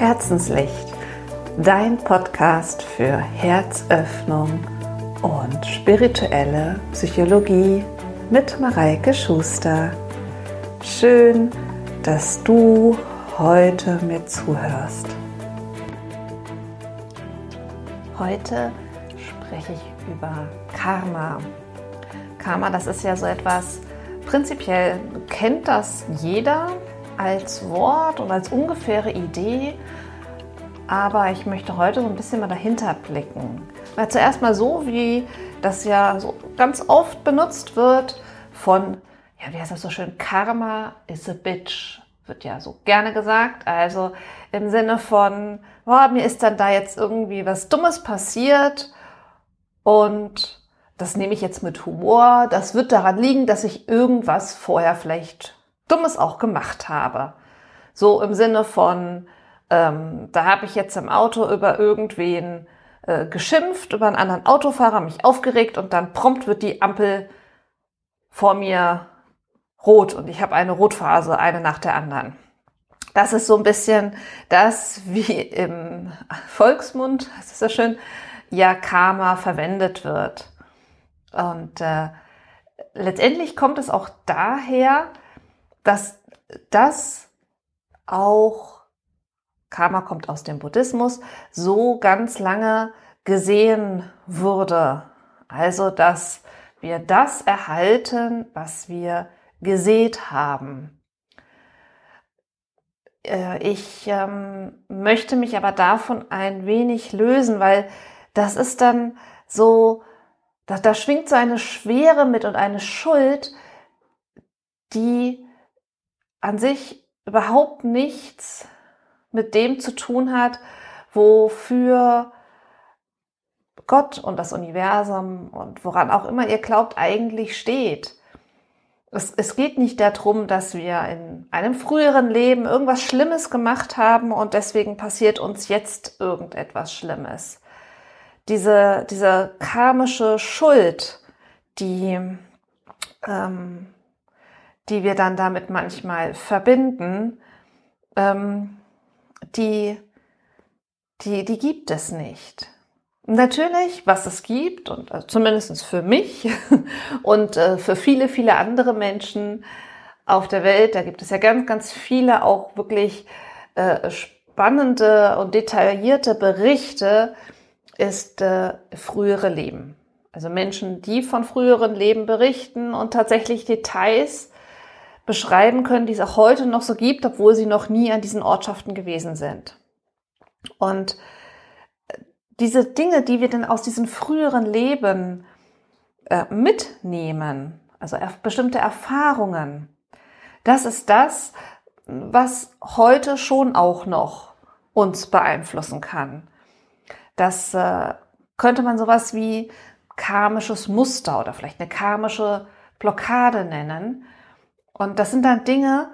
Herzenslicht, dein Podcast für Herzöffnung und spirituelle Psychologie mit Mareike Schuster. Schön, dass du heute mir zuhörst. Heute spreche ich über Karma. Karma, das ist ja so etwas, prinzipiell kennt das jeder, als Wort und als ungefähre Idee, aber ich möchte heute so ein bisschen mal dahinter blicken. Weil zuerst mal so, wie das ja so ganz oft benutzt wird von, ja, wie heißt das so schön, Karma is a bitch, wird ja so gerne gesagt. Also im Sinne von, oh, mir ist dann da jetzt irgendwie was Dummes passiert und das nehme ich jetzt mit Humor. Das wird daran liegen, dass ich irgendwas vorher vielleicht Dummes auch gemacht habe. So im Sinne von, ähm, da habe ich jetzt im Auto über irgendwen äh, geschimpft, über einen anderen Autofahrer, mich aufgeregt und dann prompt wird die Ampel vor mir rot und ich habe eine Rotphase, eine nach der anderen. Das ist so ein bisschen das, wie im Volksmund, das ist ja schön, ja Karma verwendet wird. Und äh, letztendlich kommt es auch daher, dass das auch, Karma kommt aus dem Buddhismus, so ganz lange gesehen wurde. Also, dass wir das erhalten, was wir gesät haben. Äh, ich ähm, möchte mich aber davon ein wenig lösen, weil das ist dann so, da, da schwingt so eine Schwere mit und eine Schuld, die an sich überhaupt nichts mit dem zu tun hat, wofür Gott und das Universum und woran auch immer ihr glaubt eigentlich steht. Es, es geht nicht darum, dass wir in einem früheren Leben irgendwas Schlimmes gemacht haben und deswegen passiert uns jetzt irgendetwas Schlimmes. Diese, diese karmische Schuld, die ähm, die wir dann damit manchmal verbinden, ähm, die, die, die gibt es nicht. Natürlich, was es gibt, und also zumindest für mich und äh, für viele, viele andere Menschen auf der Welt, da gibt es ja ganz, ganz viele auch wirklich äh, spannende und detaillierte Berichte, ist äh, frühere Leben. Also Menschen, die von früheren Leben berichten und tatsächlich Details beschreiben können, die es auch heute noch so gibt, obwohl sie noch nie an diesen Ortschaften gewesen sind. Und äh, diese Dinge, die wir denn aus diesen früheren Leben äh, mitnehmen, also bestimmte Erfahrungen, das ist das, was heute schon auch noch uns beeinflussen kann. Das äh, könnte man sowas wie karmisches Muster oder vielleicht eine karmische Blockade nennen, und das sind dann Dinge,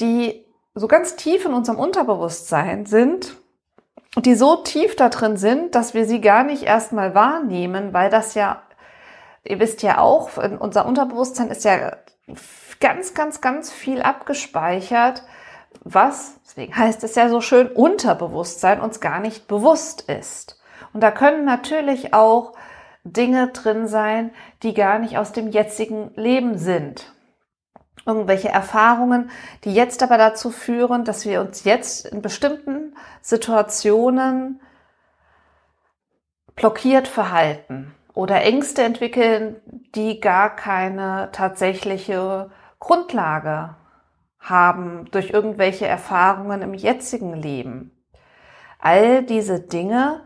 die so ganz tief in unserem Unterbewusstsein sind und die so tief da drin sind, dass wir sie gar nicht erstmal wahrnehmen, weil das ja, ihr wisst ja auch, unser Unterbewusstsein ist ja ganz, ganz, ganz viel abgespeichert, was, deswegen heißt es ja so schön, Unterbewusstsein uns gar nicht bewusst ist. Und da können natürlich auch Dinge drin sein, die gar nicht aus dem jetzigen Leben sind irgendwelche Erfahrungen, die jetzt aber dazu führen, dass wir uns jetzt in bestimmten Situationen blockiert verhalten oder Ängste entwickeln, die gar keine tatsächliche Grundlage haben durch irgendwelche Erfahrungen im jetzigen Leben. All diese Dinge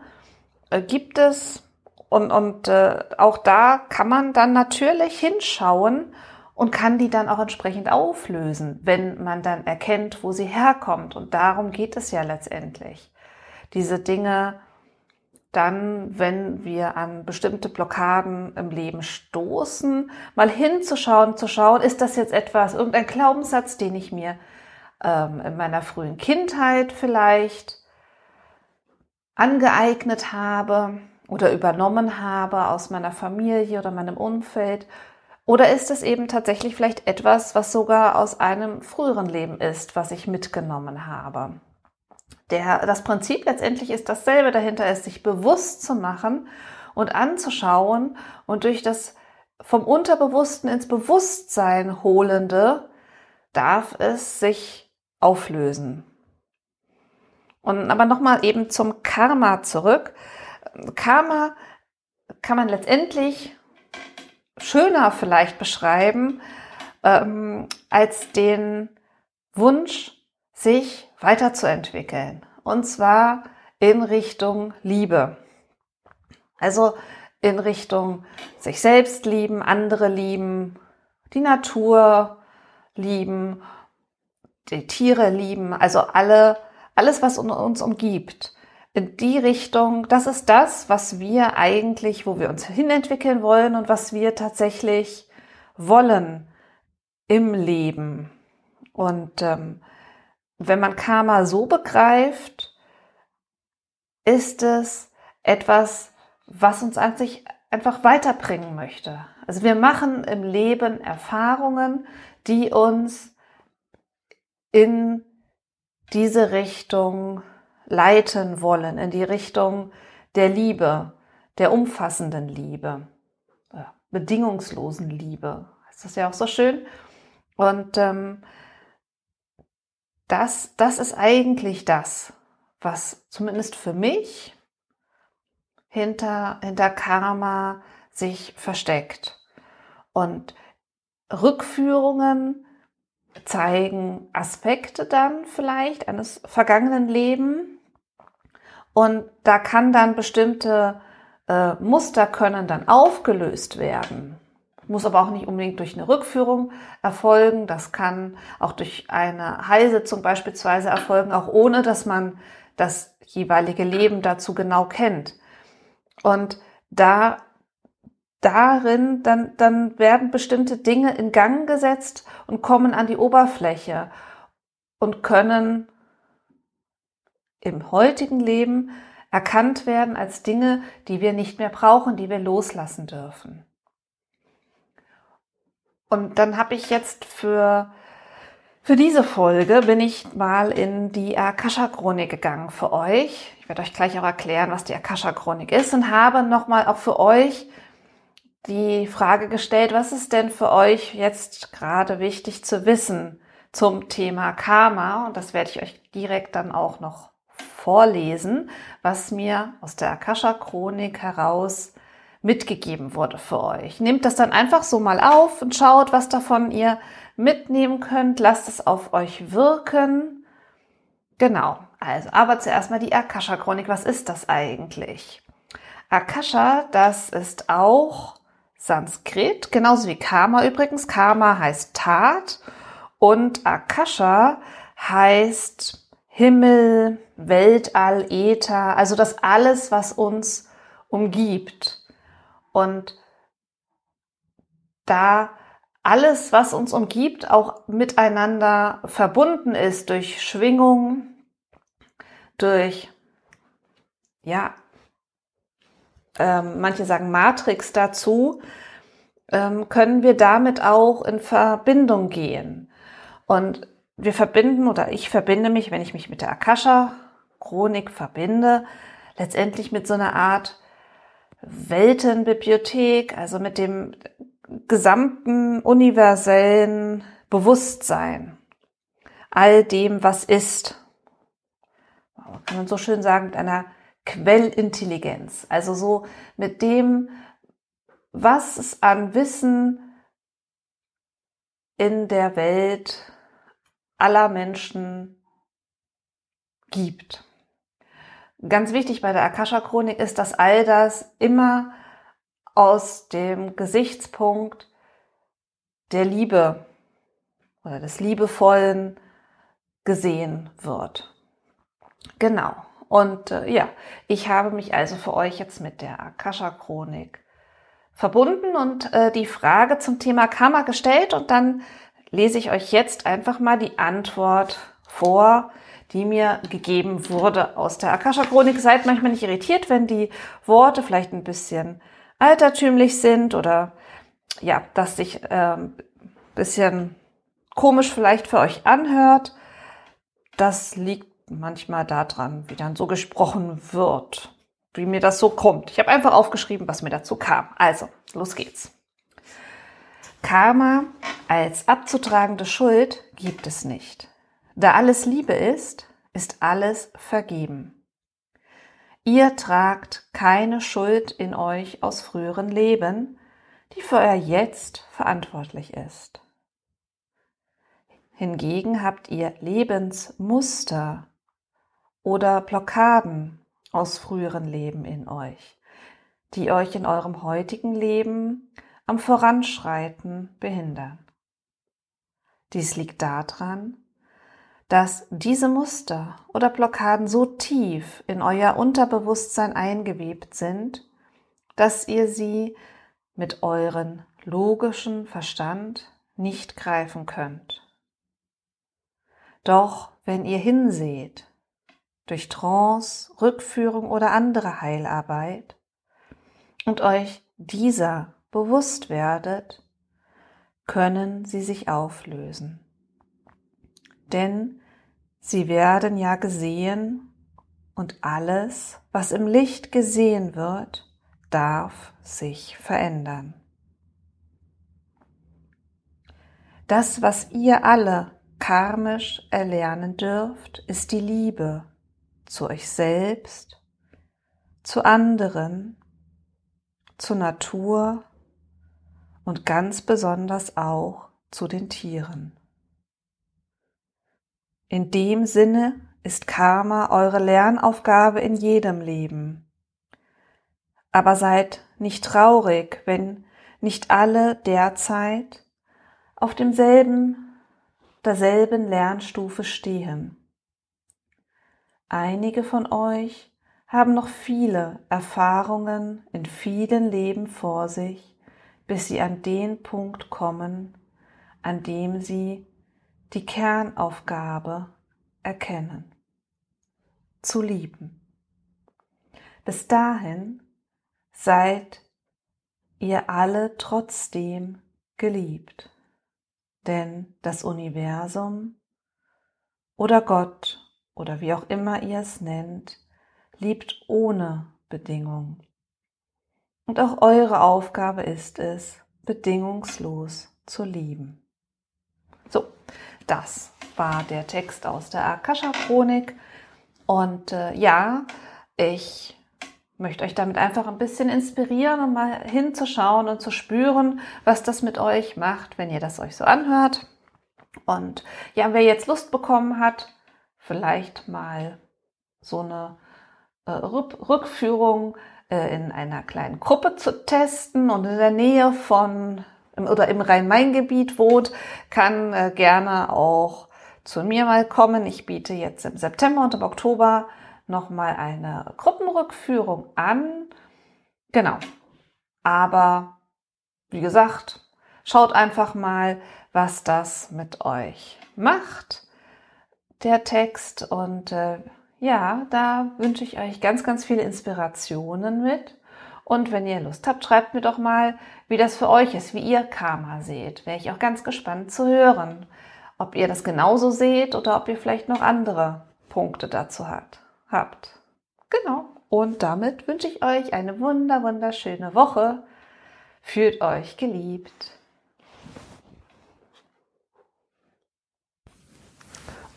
äh, gibt es und, und äh, auch da kann man dann natürlich hinschauen und kann die dann auch entsprechend auflösen, wenn man dann erkennt, wo sie herkommt. Und darum geht es ja letztendlich. Diese Dinge dann, wenn wir an bestimmte Blockaden im Leben stoßen, mal hinzuschauen, zu schauen, ist das jetzt etwas, irgendein Glaubenssatz, den ich mir ähm, in meiner frühen Kindheit vielleicht angeeignet habe oder übernommen habe aus meiner Familie oder meinem Umfeld oder ist es eben tatsächlich vielleicht etwas, was sogar aus einem früheren Leben ist, was ich mitgenommen habe? Der, das Prinzip letztendlich ist dasselbe dahinter, ist sich bewusst zu machen und anzuschauen und durch das vom Unterbewussten ins Bewusstsein holende darf es sich auflösen. Und aber nochmal eben zum Karma zurück. Karma kann man letztendlich schöner vielleicht beschreiben ähm, als den Wunsch, sich weiterzuentwickeln. Und zwar in Richtung Liebe. Also in Richtung sich selbst lieben, andere lieben, die Natur lieben, die Tiere lieben, also alle, alles, was uns umgibt. In die Richtung, das ist das, was wir eigentlich, wo wir uns hinentwickeln wollen und was wir tatsächlich wollen im Leben. Und ähm, wenn man Karma so begreift, ist es etwas, was uns an sich einfach weiterbringen möchte. Also wir machen im Leben Erfahrungen, die uns in diese Richtung leiten wollen, in die Richtung der Liebe, der umfassenden Liebe, äh, bedingungslosen Liebe. Ist das ja auch so schön? Und ähm, das, das ist eigentlich das, was zumindest für mich hinter, hinter Karma sich versteckt. Und Rückführungen zeigen Aspekte dann vielleicht eines vergangenen Lebens. Und da kann dann bestimmte äh, Muster können dann aufgelöst werden. Muss aber auch nicht unbedingt durch eine Rückführung erfolgen. Das kann auch durch eine Heilsitzung beispielsweise erfolgen, auch ohne dass man das jeweilige Leben dazu genau kennt. Und da, darin, dann, dann werden bestimmte Dinge in Gang gesetzt und kommen an die Oberfläche und können im heutigen Leben erkannt werden als Dinge, die wir nicht mehr brauchen, die wir loslassen dürfen. Und dann habe ich jetzt für für diese Folge bin ich mal in die Akasha-Chronik gegangen für euch. Ich werde euch gleich auch erklären, was die Akasha-Chronik ist und habe nochmal auch für euch die Frage gestellt, was ist denn für euch jetzt gerade wichtig zu wissen zum Thema Karma? Und das werde ich euch direkt dann auch noch vorlesen, was mir aus der Akasha-Chronik heraus mitgegeben wurde für euch. Nehmt das dann einfach so mal auf und schaut, was davon ihr mitnehmen könnt. Lasst es auf euch wirken. Genau. Also, aber zuerst mal die Akasha-Chronik. Was ist das eigentlich? Akasha, das ist auch Sanskrit, genauso wie Karma übrigens. Karma heißt Tat und Akasha heißt Himmel, Weltall, Äther, also das alles, was uns umgibt. Und da alles, was uns umgibt, auch miteinander verbunden ist durch Schwingung, durch, ja, ähm, manche sagen Matrix dazu, ähm, können wir damit auch in Verbindung gehen. Und wir verbinden oder ich verbinde mich, wenn ich mich mit der Akasha-Chronik verbinde, letztendlich mit so einer Art Weltenbibliothek, also mit dem gesamten universellen Bewusstsein, all dem, was ist. Kann man so schön sagen, mit einer Quellintelligenz, also so mit dem, was es an Wissen in der Welt aller Menschen gibt. Ganz wichtig bei der Akasha-Chronik ist, dass all das immer aus dem Gesichtspunkt der Liebe oder des Liebevollen gesehen wird. Genau. Und äh, ja, ich habe mich also für euch jetzt mit der Akasha-Chronik verbunden und äh, die Frage zum Thema Karma gestellt und dann lese ich euch jetzt einfach mal die Antwort vor, die mir gegeben wurde aus der Akasha-Chronik. Seid manchmal nicht irritiert, wenn die Worte vielleicht ein bisschen altertümlich sind oder ja, dass sich ähm, bisschen komisch vielleicht für euch anhört. Das liegt manchmal daran, wie dann so gesprochen wird, wie mir das so kommt. Ich habe einfach aufgeschrieben, was mir dazu kam. Also, los geht's. Karma als abzutragende Schuld gibt es nicht. Da alles Liebe ist, ist alles vergeben. Ihr tragt keine Schuld in euch aus früheren Leben, die für euer Jetzt verantwortlich ist. Hingegen habt ihr Lebensmuster oder Blockaden aus früheren Leben in euch, die euch in eurem heutigen Leben am Voranschreiten behindern. Dies liegt daran, dass diese Muster oder Blockaden so tief in euer Unterbewusstsein eingewebt sind, dass ihr sie mit euren logischen Verstand nicht greifen könnt. Doch wenn ihr hinseht, durch Trance, Rückführung oder andere Heilarbeit und euch dieser bewusst werdet, können sie sich auflösen. Denn sie werden ja gesehen und alles, was im Licht gesehen wird, darf sich verändern. Das, was ihr alle karmisch erlernen dürft, ist die Liebe zu euch selbst, zu anderen, zur Natur und ganz besonders auch zu den Tieren. In dem Sinne ist Karma eure Lernaufgabe in jedem Leben. Aber seid nicht traurig, wenn nicht alle derzeit auf demselben derselben Lernstufe stehen. Einige von euch haben noch viele Erfahrungen in vielen Leben vor sich, bis sie an den Punkt kommen, an dem sie die Kernaufgabe erkennen. Zu lieben. Bis dahin seid ihr alle trotzdem geliebt denn das Universum oder Gott oder wie auch immer ihr es nennt, liebt ohne Bedingung. Und auch eure Aufgabe ist es, bedingungslos zu lieben. So, das war der Text aus der Akasha-Chronik. Und äh, ja, ich möchte euch damit einfach ein bisschen inspirieren, um mal hinzuschauen und zu spüren, was das mit euch macht, wenn ihr das euch so anhört. Und ja, wer jetzt Lust bekommen hat, vielleicht mal so eine äh, Rückführung äh, in einer kleinen Gruppe zu testen und in der Nähe von oder im Rhein-Main-Gebiet wohnt, kann äh, gerne auch zu mir mal kommen. Ich biete jetzt im September und im Oktober nochmal eine Gruppenrückführung an. Genau. Aber wie gesagt, schaut einfach mal, was das mit euch macht, der Text. Und äh, ja, da wünsche ich euch ganz, ganz viele Inspirationen mit. Und wenn ihr Lust habt, schreibt mir doch mal, wie das für euch ist, wie ihr Karma seht. Wäre ich auch ganz gespannt zu hören, ob ihr das genauso seht oder ob ihr vielleicht noch andere Punkte dazu habt habt. Genau. Und damit wünsche ich euch eine wunder, wunderschöne Woche. Fühlt euch geliebt.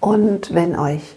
Und wenn euch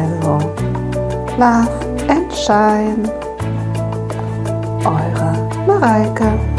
Also, Love and Shine. Eure Mareike.